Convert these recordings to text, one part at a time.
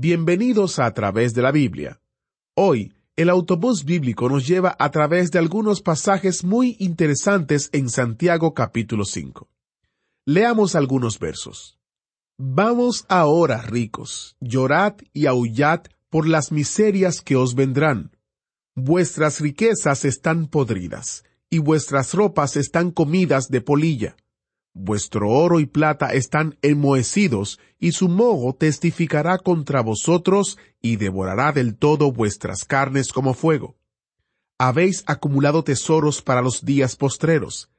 Bienvenidos a través de la Biblia. Hoy, el autobús bíblico nos lleva a través de algunos pasajes muy interesantes en Santiago capítulo 5. Leamos algunos versos. Vamos ahora, ricos, llorad y aullad por las miserias que os vendrán. Vuestras riquezas están podridas, y vuestras ropas están comidas de polilla. Vuestro oro y plata están enmohecidos, y su moho testificará contra vosotros, y devorará del todo vuestras carnes como fuego. Habéis acumulado tesoros para los días postreros.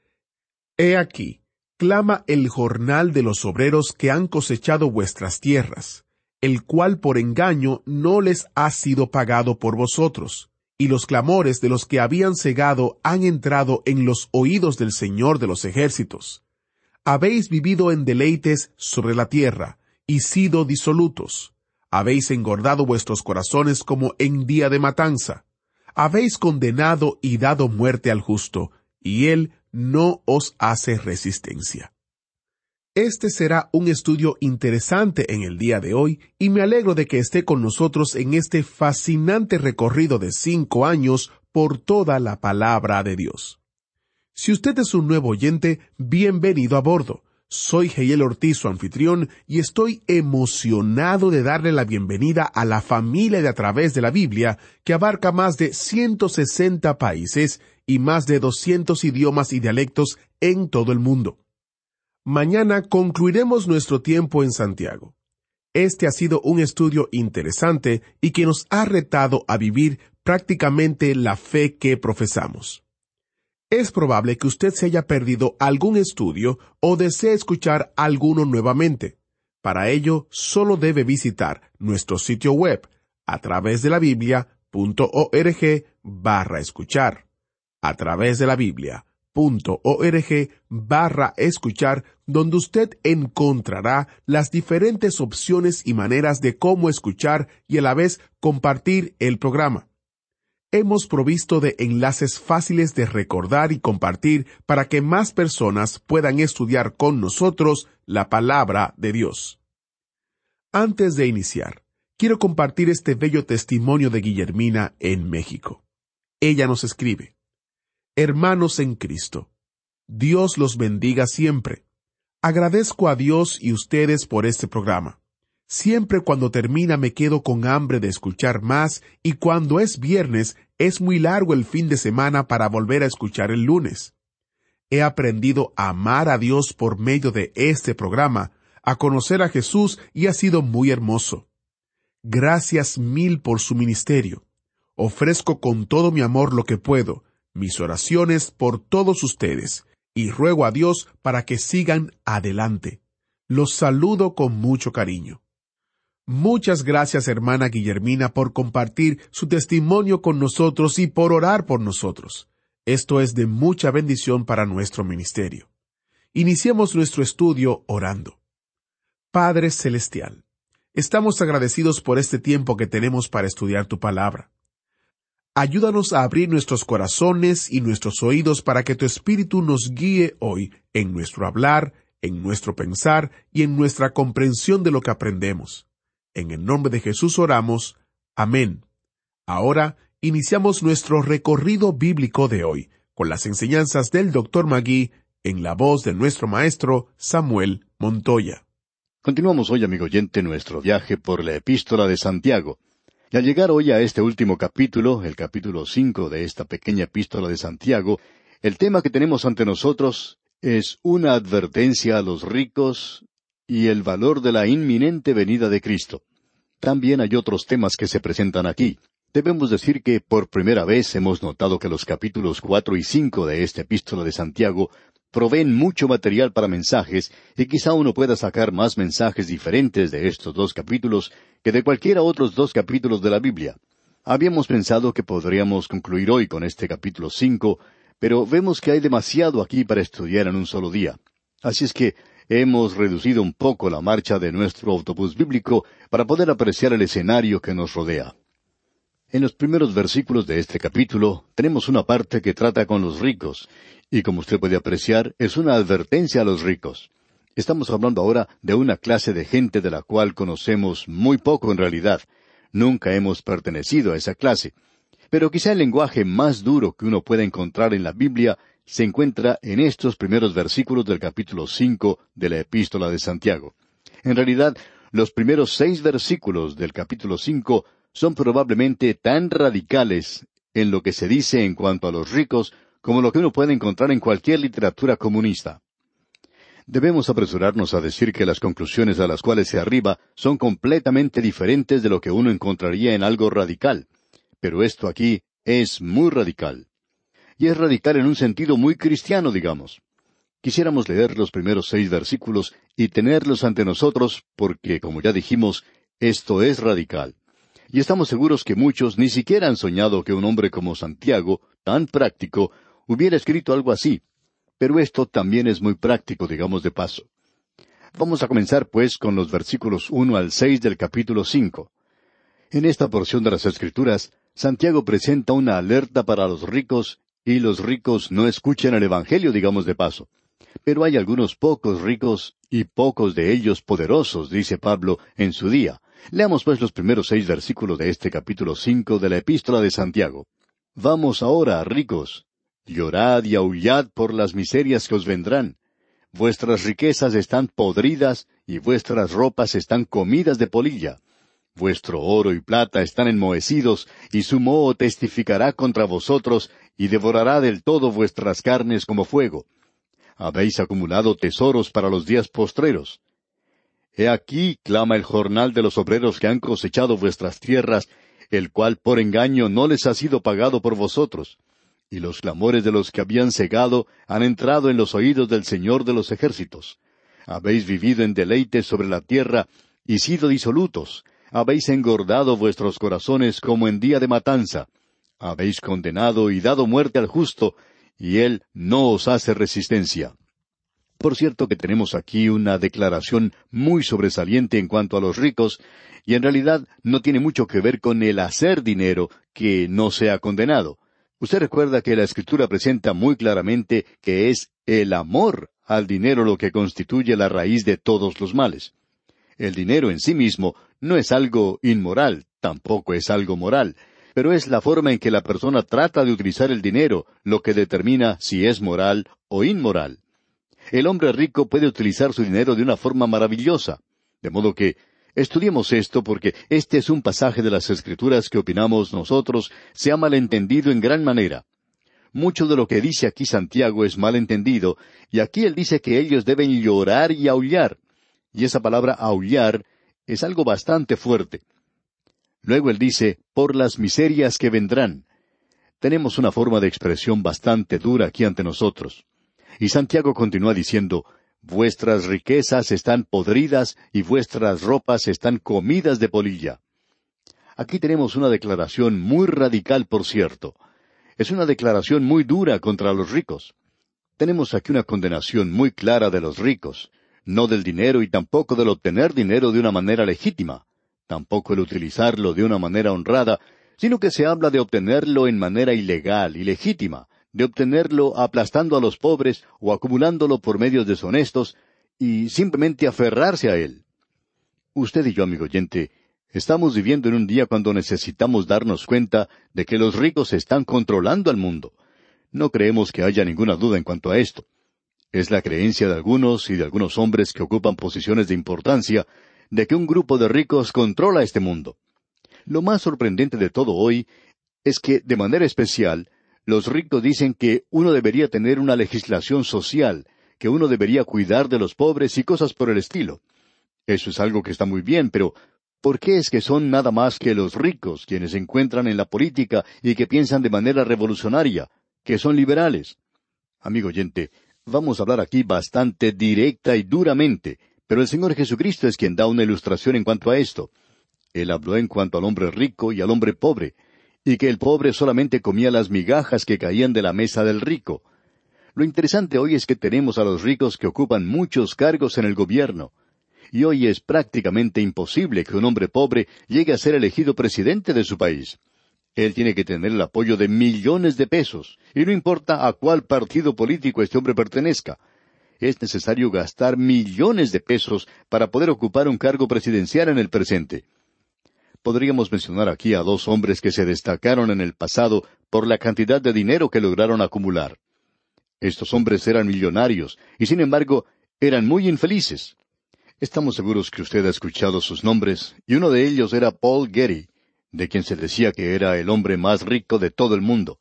He aquí, clama el jornal de los obreros que han cosechado vuestras tierras, el cual por engaño no les ha sido pagado por vosotros, y los clamores de los que habían cegado han entrado en los oídos del Señor de los ejércitos habéis vivido en deleites sobre la tierra, y sido disolutos. Habéis engordado vuestros corazones como en día de matanza. Habéis condenado y dado muerte al justo, y él no os hace resistencia. Este será un estudio interesante en el día de hoy, y me alegro de que esté con nosotros en este fascinante recorrido de cinco años por toda la palabra de Dios. Si usted es un nuevo oyente, bienvenido a bordo. Soy Geyel Ortiz, su anfitrión, y estoy emocionado de darle la bienvenida a la familia de A través de la Biblia, que abarca más de 160 países y más de 200 idiomas y dialectos en todo el mundo. Mañana concluiremos nuestro tiempo en Santiago. Este ha sido un estudio interesante y que nos ha retado a vivir prácticamente la fe que profesamos. Es probable que usted se haya perdido algún estudio o desee escuchar alguno nuevamente. Para ello, solo debe visitar nuestro sitio web a través de la Biblia.org barra escuchar. A través de la Biblia.org barra escuchar, donde usted encontrará las diferentes opciones y maneras de cómo escuchar y a la vez compartir el programa hemos provisto de enlaces fáciles de recordar y compartir para que más personas puedan estudiar con nosotros la palabra de Dios. Antes de iniciar, quiero compartir este bello testimonio de Guillermina en México. Ella nos escribe, Hermanos en Cristo, Dios los bendiga siempre. Agradezco a Dios y ustedes por este programa. Siempre cuando termina me quedo con hambre de escuchar más y cuando es viernes es muy largo el fin de semana para volver a escuchar el lunes. He aprendido a amar a Dios por medio de este programa, a conocer a Jesús y ha sido muy hermoso. Gracias mil por su ministerio. Ofrezco con todo mi amor lo que puedo, mis oraciones por todos ustedes, y ruego a Dios para que sigan adelante. Los saludo con mucho cariño. Muchas gracias, hermana Guillermina, por compartir su testimonio con nosotros y por orar por nosotros. Esto es de mucha bendición para nuestro ministerio. Iniciemos nuestro estudio orando. Padre Celestial, estamos agradecidos por este tiempo que tenemos para estudiar tu palabra. Ayúdanos a abrir nuestros corazones y nuestros oídos para que tu Espíritu nos guíe hoy en nuestro hablar, en nuestro pensar y en nuestra comprensión de lo que aprendemos. En el nombre de Jesús oramos. Amén. Ahora iniciamos nuestro recorrido bíblico de hoy con las enseñanzas del Dr. Magui en la voz de nuestro maestro Samuel Montoya. Continuamos hoy, amigo oyente, nuestro viaje por la epístola de Santiago. Y al llegar hoy a este último capítulo, el capítulo cinco de esta pequeña epístola de Santiago, el tema que tenemos ante nosotros es una advertencia a los ricos y el valor de la inminente venida de Cristo. También hay otros temas que se presentan aquí. Debemos decir que por primera vez hemos notado que los capítulos cuatro y cinco de esta epístola de Santiago proveen mucho material para mensajes y quizá uno pueda sacar más mensajes diferentes de estos dos capítulos que de cualquiera otros dos capítulos de la Biblia. Habíamos pensado que podríamos concluir hoy con este capítulo cinco, pero vemos que hay demasiado aquí para estudiar en un solo día. Así es que hemos reducido un poco la marcha de nuestro autobús bíblico para poder apreciar el escenario que nos rodea. En los primeros versículos de este capítulo tenemos una parte que trata con los ricos, y como usted puede apreciar, es una advertencia a los ricos. Estamos hablando ahora de una clase de gente de la cual conocemos muy poco en realidad. Nunca hemos pertenecido a esa clase. Pero quizá el lenguaje más duro que uno pueda encontrar en la Biblia se encuentra en estos primeros versículos del capítulo cinco de la Epístola de Santiago. En realidad, los primeros seis versículos del capítulo cinco son probablemente tan radicales en lo que se dice en cuanto a los ricos como lo que uno puede encontrar en cualquier literatura comunista. Debemos apresurarnos a decir que las conclusiones a las cuales se arriba son completamente diferentes de lo que uno encontraría en algo radical. Pero esto aquí es muy radical. Y es radical en un sentido muy cristiano, digamos. Quisiéramos leer los primeros seis versículos y tenerlos ante nosotros porque, como ya dijimos, esto es radical. Y estamos seguros que muchos ni siquiera han soñado que un hombre como Santiago, tan práctico, hubiera escrito algo así. Pero esto también es muy práctico, digamos de paso. Vamos a comenzar, pues, con los versículos uno al seis del capítulo cinco. En esta porción de las Escrituras, Santiago presenta una alerta para los ricos, y los ricos no escuchan el Evangelio, digamos de paso. Pero hay algunos pocos ricos y pocos de ellos poderosos, dice Pablo, en su día. Leamos pues los primeros seis versículos de este capítulo cinco de la Epístola de Santiago. Vamos ahora, ricos, llorad y aullad por las miserias que os vendrán. Vuestras riquezas están podridas y vuestras ropas están comidas de polilla. Vuestro oro y plata están enmohecidos, y su moho testificará contra vosotros, y devorará del todo vuestras carnes como fuego. Habéis acumulado tesoros para los días postreros. He aquí clama el jornal de los obreros que han cosechado vuestras tierras, el cual por engaño no les ha sido pagado por vosotros. Y los clamores de los que habían cegado han entrado en los oídos del Señor de los ejércitos. Habéis vivido en deleites sobre la tierra y sido disolutos. Habéis engordado vuestros corazones como en día de matanza. Habéis condenado y dado muerte al justo, y él no os hace resistencia. Por cierto que tenemos aquí una declaración muy sobresaliente en cuanto a los ricos, y en realidad no tiene mucho que ver con el hacer dinero que no sea condenado. Usted recuerda que la Escritura presenta muy claramente que es el amor al dinero lo que constituye la raíz de todos los males. El dinero en sí mismo no es algo inmoral, tampoco es algo moral, pero es la forma en que la persona trata de utilizar el dinero lo que determina si es moral o inmoral. El hombre rico puede utilizar su dinero de una forma maravillosa. De modo que estudiemos esto porque este es un pasaje de las Escrituras que opinamos nosotros se ha malentendido en gran manera. Mucho de lo que dice aquí Santiago es malentendido, y aquí él dice que ellos deben llorar y aullar. Y esa palabra aullar es algo bastante fuerte. Luego él dice, por las miserias que vendrán. Tenemos una forma de expresión bastante dura aquí ante nosotros. Y Santiago continúa diciendo, Vuestras riquezas están podridas y vuestras ropas están comidas de polilla. Aquí tenemos una declaración muy radical, por cierto. Es una declaración muy dura contra los ricos. Tenemos aquí una condenación muy clara de los ricos, no del dinero y tampoco del obtener dinero de una manera legítima, tampoco el utilizarlo de una manera honrada, sino que se habla de obtenerlo en manera ilegal, ilegítima, de obtenerlo aplastando a los pobres o acumulándolo por medios deshonestos y simplemente aferrarse a él. Usted y yo, amigo oyente, estamos viviendo en un día cuando necesitamos darnos cuenta de que los ricos están controlando al mundo. No creemos que haya ninguna duda en cuanto a esto. Es la creencia de algunos y de algunos hombres que ocupan posiciones de importancia de que un grupo de ricos controla este mundo. Lo más sorprendente de todo hoy es que, de manera especial, los ricos dicen que uno debería tener una legislación social, que uno debería cuidar de los pobres y cosas por el estilo. Eso es algo que está muy bien, pero ¿por qué es que son nada más que los ricos quienes se encuentran en la política y que piensan de manera revolucionaria, que son liberales? Amigo oyente, Vamos a hablar aquí bastante directa y duramente, pero el Señor Jesucristo es quien da una ilustración en cuanto a esto. Él habló en cuanto al hombre rico y al hombre pobre, y que el pobre solamente comía las migajas que caían de la mesa del rico. Lo interesante hoy es que tenemos a los ricos que ocupan muchos cargos en el gobierno, y hoy es prácticamente imposible que un hombre pobre llegue a ser elegido presidente de su país. Él tiene que tener el apoyo de millones de pesos, y no importa a cuál partido político este hombre pertenezca. Es necesario gastar millones de pesos para poder ocupar un cargo presidencial en el presente. Podríamos mencionar aquí a dos hombres que se destacaron en el pasado por la cantidad de dinero que lograron acumular. Estos hombres eran millonarios y sin embargo eran muy infelices. Estamos seguros que usted ha escuchado sus nombres, y uno de ellos era Paul Getty, de quien se decía que era el hombre más rico de todo el mundo.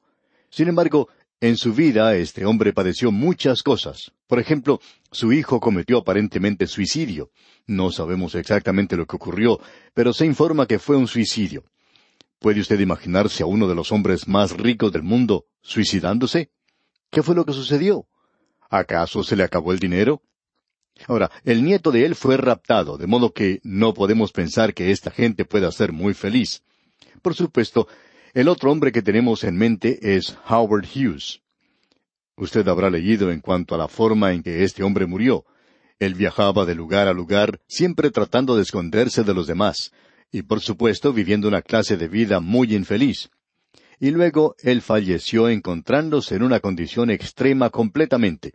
Sin embargo, en su vida este hombre padeció muchas cosas. Por ejemplo, su hijo cometió aparentemente suicidio. No sabemos exactamente lo que ocurrió, pero se informa que fue un suicidio. ¿Puede usted imaginarse a uno de los hombres más ricos del mundo suicidándose? ¿Qué fue lo que sucedió? ¿Acaso se le acabó el dinero? Ahora, el nieto de él fue raptado, de modo que no podemos pensar que esta gente pueda ser muy feliz. Por supuesto, el otro hombre que tenemos en mente es Howard Hughes. Usted habrá leído en cuanto a la forma en que este hombre murió. Él viajaba de lugar a lugar, siempre tratando de esconderse de los demás, y por supuesto viviendo una clase de vida muy infeliz y luego él falleció encontrándose en una condición extrema completamente.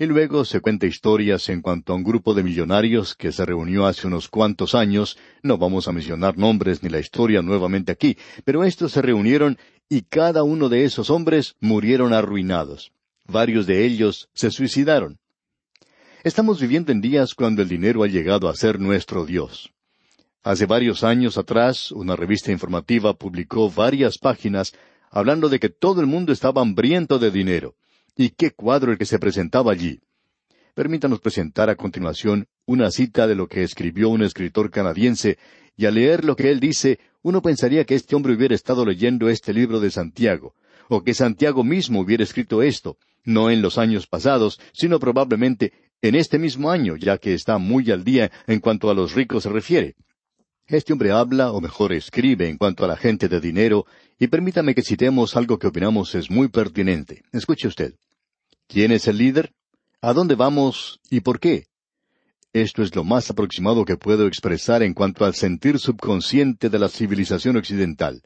Y luego se cuenta historias en cuanto a un grupo de millonarios que se reunió hace unos cuantos años, no vamos a mencionar nombres ni la historia nuevamente aquí, pero estos se reunieron y cada uno de esos hombres murieron arruinados. Varios de ellos se suicidaron. Estamos viviendo en días cuando el dinero ha llegado a ser nuestro Dios. Hace varios años atrás, una revista informativa publicó varias páginas hablando de que todo el mundo estaba hambriento de dinero. ¿Y qué cuadro el que se presentaba allí? Permítanos presentar a continuación una cita de lo que escribió un escritor canadiense, y al leer lo que él dice, uno pensaría que este hombre hubiera estado leyendo este libro de Santiago, o que Santiago mismo hubiera escrito esto, no en los años pasados, sino probablemente en este mismo año, ya que está muy al día en cuanto a los ricos se refiere. Este hombre habla, o mejor escribe, en cuanto a la gente de dinero, y permítame que citemos algo que opinamos es muy pertinente. Escuche usted. ¿Quién es el líder? ¿A dónde vamos y por qué? Esto es lo más aproximado que puedo expresar en cuanto al sentir subconsciente de la civilización occidental.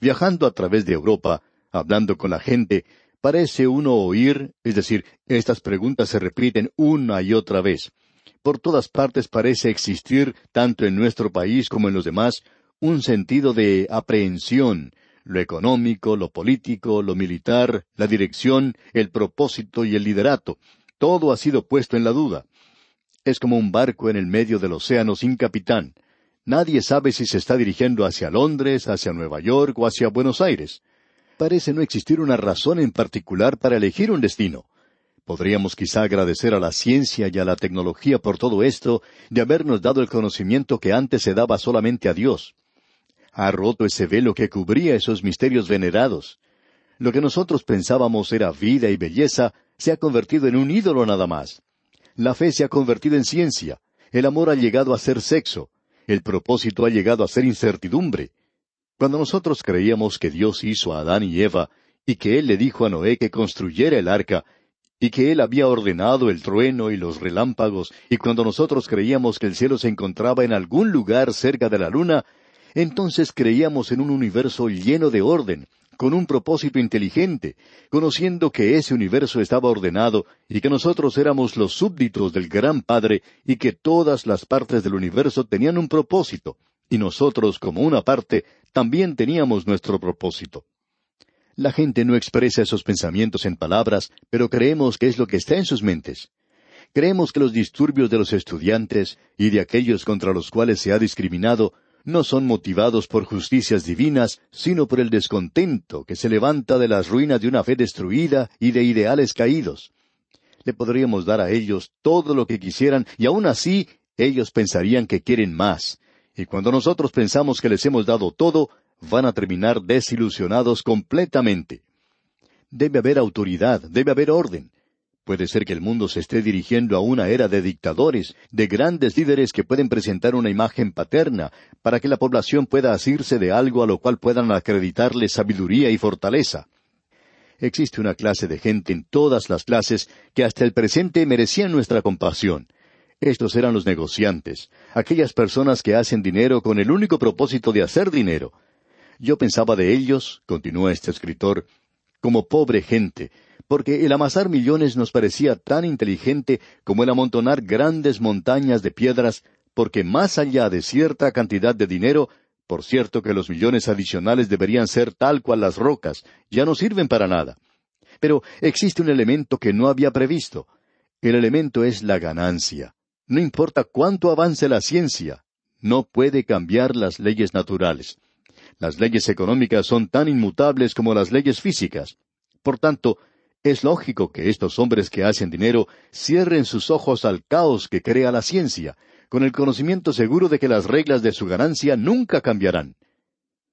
Viajando a través de Europa, hablando con la gente, parece uno oír, es decir, estas preguntas se repiten una y otra vez por todas partes parece existir, tanto en nuestro país como en los demás, un sentido de aprehensión, lo económico, lo político, lo militar, la dirección, el propósito y el liderato. Todo ha sido puesto en la duda. Es como un barco en el medio del océano sin capitán. Nadie sabe si se está dirigiendo hacia Londres, hacia Nueva York o hacia Buenos Aires. Parece no existir una razón en particular para elegir un destino. Podríamos quizá agradecer a la ciencia y a la tecnología por todo esto, de habernos dado el conocimiento que antes se daba solamente a Dios. Ha roto ese velo que cubría esos misterios venerados. Lo que nosotros pensábamos era vida y belleza se ha convertido en un ídolo nada más. La fe se ha convertido en ciencia. El amor ha llegado a ser sexo. El propósito ha llegado a ser incertidumbre. Cuando nosotros creíamos que Dios hizo a Adán y Eva, y que Él le dijo a Noé que construyera el arca, y que Él había ordenado el trueno y los relámpagos, y cuando nosotros creíamos que el cielo se encontraba en algún lugar cerca de la luna, entonces creíamos en un universo lleno de orden, con un propósito inteligente, conociendo que ese universo estaba ordenado y que nosotros éramos los súbditos del Gran Padre y que todas las partes del universo tenían un propósito, y nosotros como una parte también teníamos nuestro propósito. La gente no expresa esos pensamientos en palabras, pero creemos que es lo que está en sus mentes. Creemos que los disturbios de los estudiantes y de aquellos contra los cuales se ha discriminado no son motivados por justicias divinas, sino por el descontento que se levanta de las ruinas de una fe destruida y de ideales caídos. Le podríamos dar a ellos todo lo que quisieran y aún así ellos pensarían que quieren más. Y cuando nosotros pensamos que les hemos dado todo, van a terminar desilusionados completamente. Debe haber autoridad, debe haber orden. Puede ser que el mundo se esté dirigiendo a una era de dictadores, de grandes líderes que pueden presentar una imagen paterna, para que la población pueda asirse de algo a lo cual puedan acreditarle sabiduría y fortaleza. Existe una clase de gente en todas las clases que hasta el presente merecían nuestra compasión. Estos eran los negociantes, aquellas personas que hacen dinero con el único propósito de hacer dinero. Yo pensaba de ellos, continúa este escritor, como pobre gente, porque el amasar millones nos parecía tan inteligente como el amontonar grandes montañas de piedras, porque más allá de cierta cantidad de dinero, por cierto que los millones adicionales deberían ser tal cual las rocas, ya no sirven para nada. Pero existe un elemento que no había previsto. El elemento es la ganancia. No importa cuánto avance la ciencia, no puede cambiar las leyes naturales. Las leyes económicas son tan inmutables como las leyes físicas. Por tanto, es lógico que estos hombres que hacen dinero cierren sus ojos al caos que crea la ciencia, con el conocimiento seguro de que las reglas de su ganancia nunca cambiarán.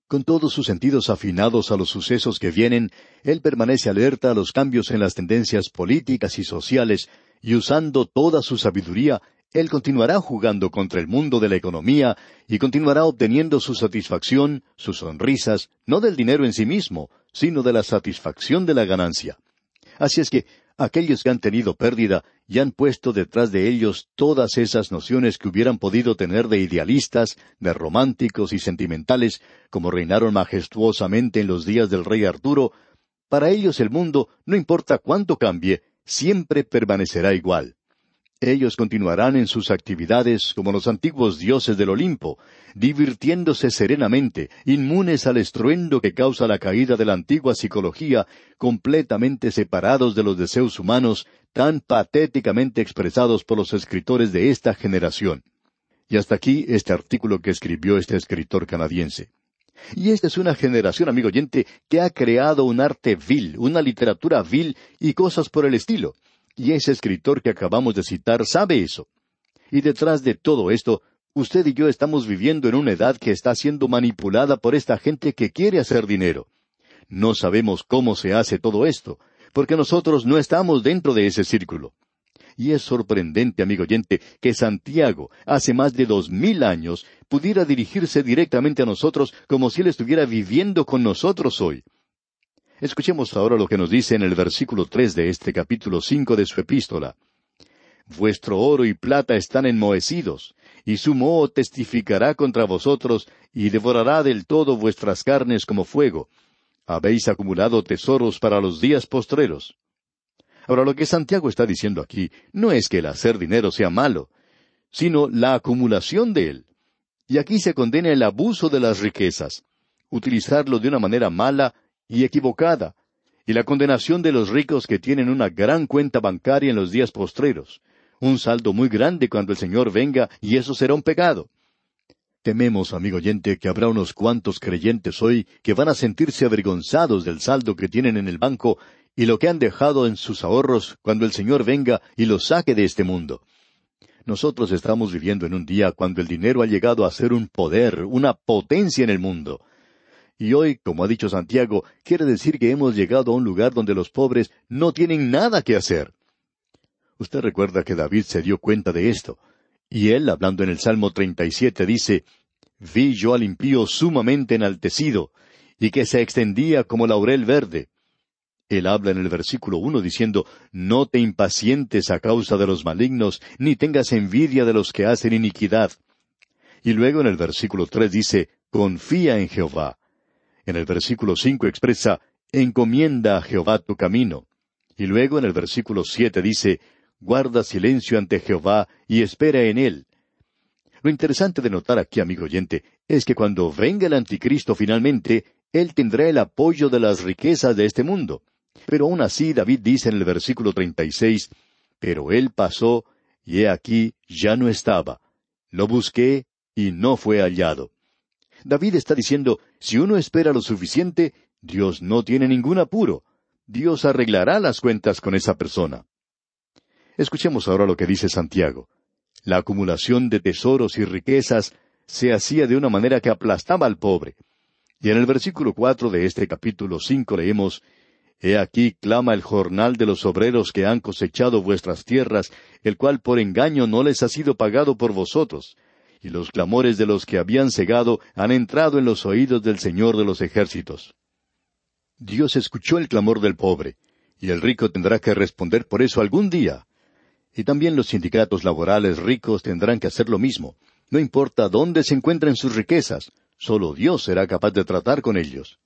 Con todos sus sentidos afinados a los sucesos que vienen, él permanece alerta a los cambios en las tendencias políticas y sociales, y usando toda su sabiduría, él continuará jugando contra el mundo de la economía y continuará obteniendo su satisfacción, sus sonrisas, no del dinero en sí mismo, sino de la satisfacción de la ganancia. Así es que aquellos que han tenido pérdida y han puesto detrás de ellos todas esas nociones que hubieran podido tener de idealistas, de románticos y sentimentales, como reinaron majestuosamente en los días del rey Arturo, para ellos el mundo, no importa cuánto cambie, siempre permanecerá igual. Ellos continuarán en sus actividades como los antiguos dioses del Olimpo, divirtiéndose serenamente, inmunes al estruendo que causa la caída de la antigua psicología, completamente separados de los deseos humanos, tan patéticamente expresados por los escritores de esta generación. Y hasta aquí este artículo que escribió este escritor canadiense. Y esta es una generación, amigo oyente, que ha creado un arte vil, una literatura vil y cosas por el estilo. Y ese escritor que acabamos de citar sabe eso. Y detrás de todo esto, usted y yo estamos viviendo en una edad que está siendo manipulada por esta gente que quiere hacer dinero. No sabemos cómo se hace todo esto, porque nosotros no estamos dentro de ese círculo. Y es sorprendente, amigo oyente, que Santiago, hace más de dos mil años, pudiera dirigirse directamente a nosotros como si él estuviera viviendo con nosotros hoy. Escuchemos ahora lo que nos dice en el versículo tres de este capítulo cinco de su epístola. Vuestro oro y plata están enmohecidos, y su moho testificará contra vosotros, y devorará del todo vuestras carnes como fuego. Habéis acumulado tesoros para los días postreros. Ahora lo que Santiago está diciendo aquí no es que el hacer dinero sea malo, sino la acumulación de él. Y aquí se condena el abuso de las riquezas, utilizarlo de una manera mala y equivocada, y la condenación de los ricos que tienen una gran cuenta bancaria en los días postreros, un saldo muy grande cuando el Señor venga, y eso será un pecado. Tememos, amigo oyente, que habrá unos cuantos creyentes hoy que van a sentirse avergonzados del saldo que tienen en el banco y lo que han dejado en sus ahorros cuando el Señor venga y los saque de este mundo. Nosotros estamos viviendo en un día cuando el dinero ha llegado a ser un poder, una potencia en el mundo. Y hoy, como ha dicho Santiago, quiere decir que hemos llegado a un lugar donde los pobres no tienen nada que hacer. Usted recuerda que David se dio cuenta de esto. Y él, hablando en el Salmo 37, dice, Vi yo al impío sumamente enaltecido, y que se extendía como laurel verde. Él habla en el versículo uno diciendo, No te impacientes a causa de los malignos, ni tengas envidia de los que hacen iniquidad. Y luego en el versículo tres dice, Confía en Jehová. En el versículo cinco expresa, encomienda a Jehová tu camino. Y luego en el versículo siete dice, guarda silencio ante Jehová y espera en él. Lo interesante de notar aquí, amigo oyente, es que cuando venga el anticristo finalmente, él tendrá el apoyo de las riquezas de este mundo. Pero aún así David dice en el versículo treinta y seis, Pero él pasó, y he aquí ya no estaba. Lo busqué, y no fue hallado. David está diciendo, si uno espera lo suficiente, Dios no tiene ningún apuro. Dios arreglará las cuentas con esa persona. Escuchemos ahora lo que dice Santiago. La acumulación de tesoros y riquezas se hacía de una manera que aplastaba al pobre. Y en el versículo cuatro de este capítulo cinco leemos He aquí clama el jornal de los obreros que han cosechado vuestras tierras, el cual por engaño no les ha sido pagado por vosotros. Y los clamores de los que habían cegado han entrado en los oídos del Señor de los ejércitos. Dios escuchó el clamor del pobre, y el rico tendrá que responder por eso algún día. Y también los sindicatos laborales ricos tendrán que hacer lo mismo. No importa dónde se encuentren sus riquezas, solo Dios será capaz de tratar con ellos.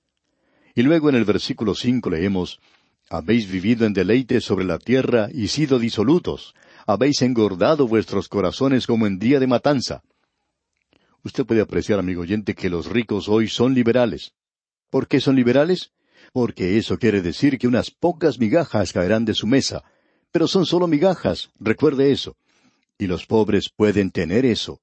Y luego en el versículo cinco leemos Habéis vivido en deleite sobre la tierra y sido disolutos. Habéis engordado vuestros corazones como en día de matanza. Usted puede apreciar, amigo oyente, que los ricos hoy son liberales. ¿Por qué son liberales? Porque eso quiere decir que unas pocas migajas caerán de su mesa. Pero son solo migajas, recuerde eso. Y los pobres pueden tener eso.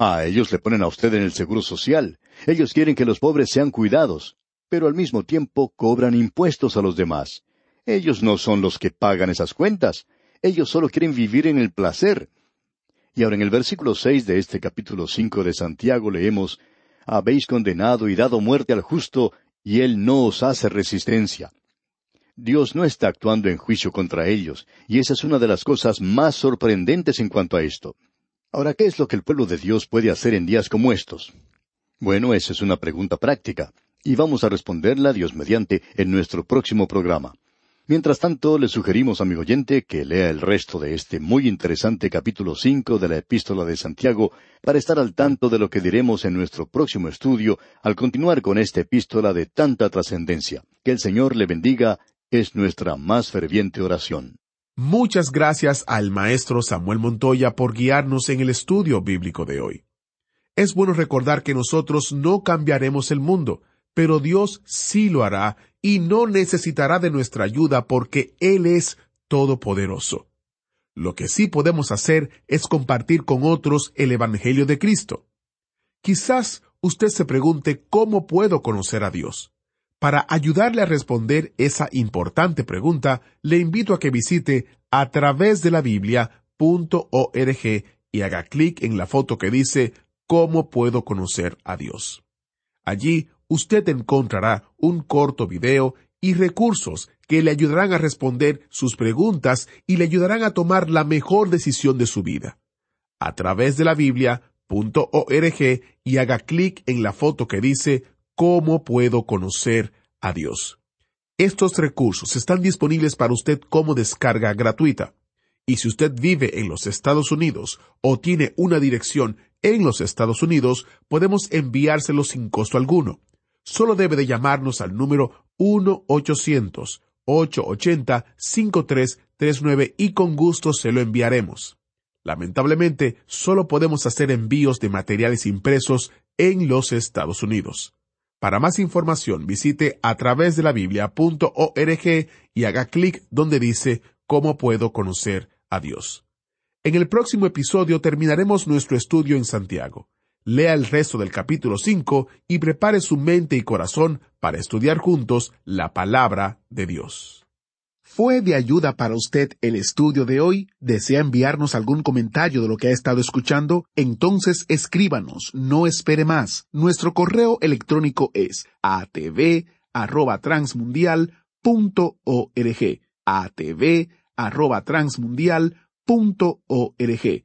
Ah, ellos le ponen a usted en el seguro social. Ellos quieren que los pobres sean cuidados pero al mismo tiempo cobran impuestos a los demás. Ellos no son los que pagan esas cuentas. Ellos solo quieren vivir en el placer. Y ahora en el versículo seis de este capítulo cinco de Santiago leemos Habéis condenado y dado muerte al justo, y él no os hace resistencia. Dios no está actuando en juicio contra ellos, y esa es una de las cosas más sorprendentes en cuanto a esto. Ahora, ¿qué es lo que el pueblo de Dios puede hacer en días como estos? Bueno, esa es una pregunta práctica y vamos a responderla, Dios mediante, en nuestro próximo programa. Mientras tanto, le sugerimos, amigo oyente, que lea el resto de este muy interesante capítulo cinco de la Epístola de Santiago para estar al tanto de lo que diremos en nuestro próximo estudio al continuar con esta epístola de tanta trascendencia. Que el Señor le bendiga es nuestra más ferviente oración. Muchas gracias al maestro Samuel Montoya por guiarnos en el estudio bíblico de hoy. Es bueno recordar que nosotros no cambiaremos el mundo, pero Dios sí lo hará y no necesitará de nuestra ayuda porque Él es todopoderoso. Lo que sí podemos hacer es compartir con otros el Evangelio de Cristo. Quizás usted se pregunte cómo puedo conocer a Dios. Para ayudarle a responder esa importante pregunta, le invito a que visite a través de la Biblia.org y haga clic en la foto que dice ¿Cómo puedo conocer a Dios? Allí usted encontrará un corto video y recursos que le ayudarán a responder sus preguntas y le ayudarán a tomar la mejor decisión de su vida. A través de la Biblia.org y haga clic en la foto que dice ¿Cómo puedo conocer a Dios? Estos recursos están disponibles para usted como descarga gratuita. Y si usted vive en los Estados Unidos o tiene una dirección en los Estados Unidos, podemos enviárselo sin costo alguno solo debe de llamarnos al número 1-800-880-5339 y con gusto se lo enviaremos. Lamentablemente, solo podemos hacer envíos de materiales impresos en los Estados Unidos. Para más información, visite a través de la Biblia.org y haga clic donde dice ¿Cómo puedo conocer a Dios? En el próximo episodio terminaremos nuestro estudio en Santiago lea el resto del capítulo 5 y prepare su mente y corazón para estudiar juntos la palabra de Dios. ¿Fue de ayuda para usted el estudio de hoy? ¿Desea enviarnos algún comentario de lo que ha estado escuchando? Entonces escríbanos, no espere más. Nuestro correo electrónico es atv@transmundial.org. atv@transmundial.org.